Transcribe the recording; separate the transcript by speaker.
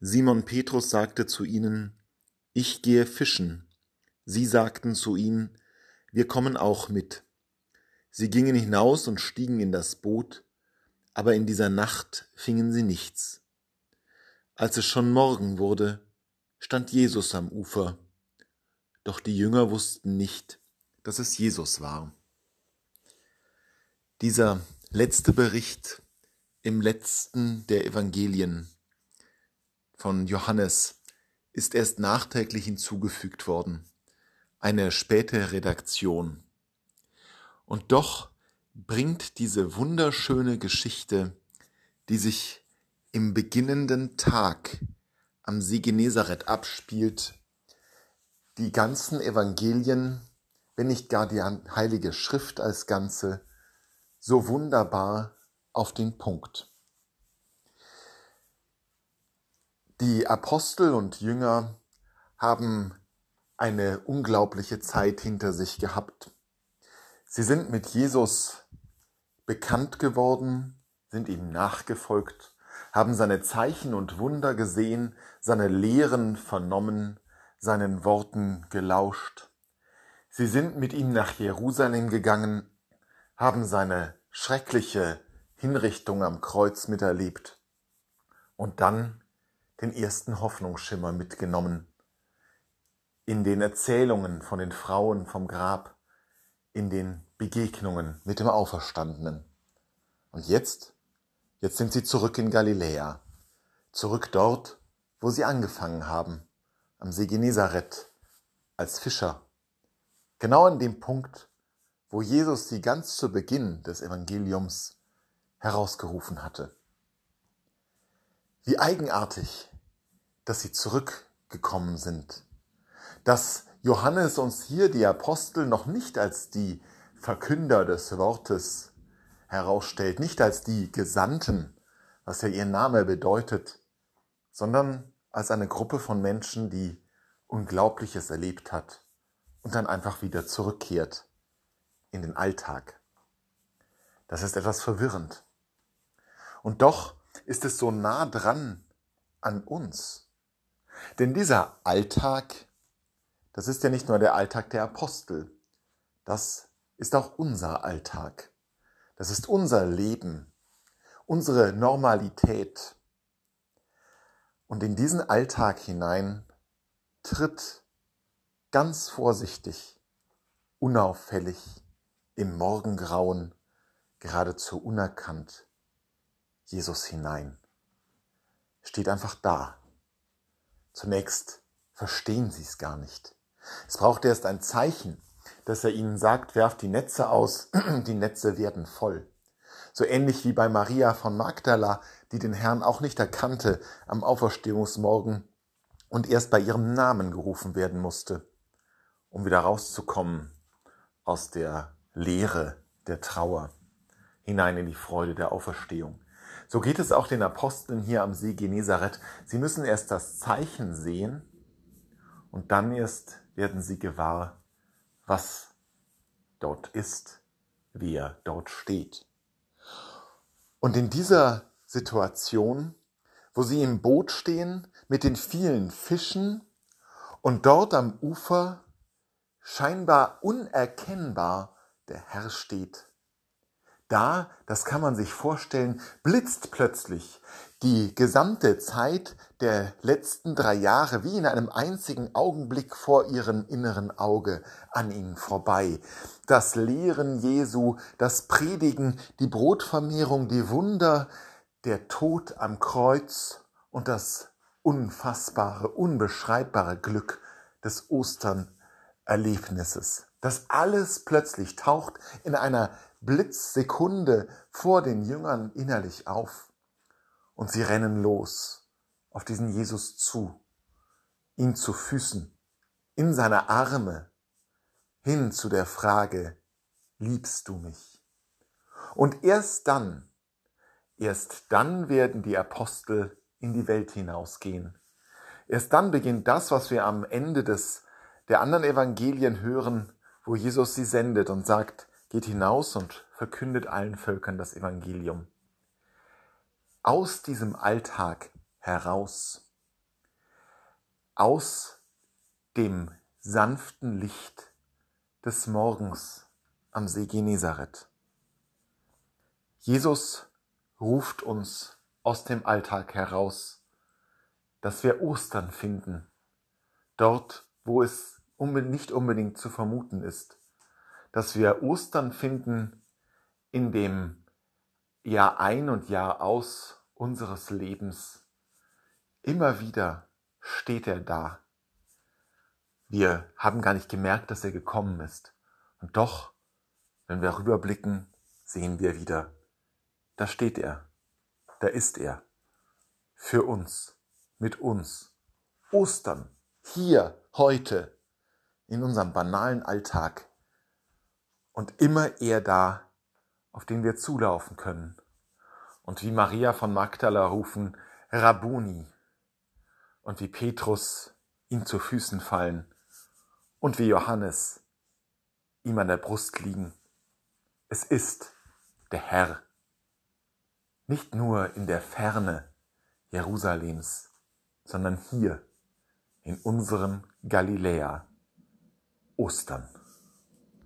Speaker 1: Simon Petrus sagte zu ihnen, Ich gehe fischen. Sie sagten zu ihm, Wir kommen auch mit. Sie gingen hinaus und stiegen in das Boot, aber in dieser Nacht fingen sie nichts. Als es schon Morgen wurde, stand Jesus am Ufer, doch die Jünger wussten nicht, dass es Jesus war. Dieser letzte Bericht im letzten der Evangelien von Johannes ist erst nachträglich hinzugefügt worden, eine späte Redaktion. Und doch bringt diese wunderschöne Geschichte, die sich im beginnenden Tag am See Genezareth abspielt, die ganzen Evangelien, wenn nicht gar die heilige Schrift als Ganze, so wunderbar auf den Punkt. Die Apostel und Jünger haben eine unglaubliche Zeit hinter sich gehabt. Sie sind mit Jesus bekannt geworden, sind ihm nachgefolgt, haben seine Zeichen und Wunder gesehen, seine Lehren vernommen, seinen Worten gelauscht. Sie sind mit ihm nach Jerusalem gegangen, haben seine schreckliche Hinrichtung am Kreuz miterlebt und dann den ersten Hoffnungsschimmer mitgenommen in den Erzählungen von den Frauen vom Grab, in den Begegnungen mit dem Auferstandenen. Und jetzt, jetzt sind sie zurück in Galiläa, zurück dort, wo sie angefangen haben, am See Genezareth, als Fischer. Genau an dem Punkt, wo Jesus sie ganz zu Beginn des Evangeliums herausgerufen hatte. Wie eigenartig, dass sie zurückgekommen sind, dass Johannes uns hier die Apostel noch nicht als die Verkünder des Wortes herausstellt, nicht als die Gesandten, was ja ihr Name bedeutet, sondern als eine Gruppe von Menschen, die Unglaubliches erlebt hat und dann einfach wieder zurückkehrt in den Alltag. Das ist etwas verwirrend. Und doch ist es so nah dran an uns. Denn dieser Alltag, das ist ja nicht nur der Alltag der Apostel, das ist auch unser Alltag. Das ist unser Leben, unsere Normalität. Und in diesen Alltag hinein tritt ganz vorsichtig, unauffällig, im Morgengrauen, geradezu unerkannt, Jesus hinein. Steht einfach da. Zunächst verstehen sie es gar nicht. Es braucht erst ein Zeichen, dass er ihnen sagt, werft die Netze aus, die Netze werden voll. So ähnlich wie bei Maria von Magdala, die den Herrn auch nicht erkannte am Auferstehungsmorgen und erst bei ihrem Namen gerufen werden musste, um wieder rauszukommen aus der Leere der Trauer hinein in die Freude der Auferstehung. So geht es auch den Aposteln hier am See Genezareth. Sie müssen erst das Zeichen sehen und dann erst werden sie gewahr, was dort ist, wie er dort steht. Und in dieser Situation, wo sie im Boot stehen mit den vielen Fischen und dort am Ufer scheinbar unerkennbar der Herr steht. Da, das kann man sich vorstellen, blitzt plötzlich die gesamte Zeit der letzten drei Jahre wie in einem einzigen Augenblick vor ihrem inneren Auge an ihnen vorbei. Das Lehren Jesu, das Predigen, die Brotvermehrung, die Wunder, der Tod am Kreuz und das unfassbare, unbeschreibbare Glück des Osternerlebnisses. Das alles plötzlich taucht in einer Blitzsekunde vor den Jüngern innerlich auf. Und sie rennen los auf diesen Jesus zu, ihn zu Füßen, in seine Arme, hin zu der Frage, liebst du mich? Und erst dann, erst dann werden die Apostel in die Welt hinausgehen. Erst dann beginnt das, was wir am Ende des, der anderen Evangelien hören, wo Jesus sie sendet und sagt, geht hinaus und verkündet allen Völkern das Evangelium. Aus diesem Alltag heraus aus dem sanften Licht des Morgens am See Genezareth. Jesus ruft uns aus dem Alltag heraus, dass wir Ostern finden, dort, wo es nicht unbedingt zu vermuten ist, dass wir Ostern finden in dem Jahr ein und Jahr aus unseres Lebens. Immer wieder steht er da. Wir haben gar nicht gemerkt, dass er gekommen ist. Und doch, wenn wir rüberblicken, sehen wir wieder, da steht er, da ist er, für uns, mit uns. Ostern, hier, heute, in unserem banalen Alltag. Und immer er da, auf den wir zulaufen können. Und wie Maria von Magdala rufen, Rabuni. Und wie Petrus ihm zu Füßen fallen. Und wie Johannes ihm an der Brust liegen. Es ist der Herr. Nicht nur in der Ferne Jerusalems, sondern hier in unserem Galiläa. Ostern.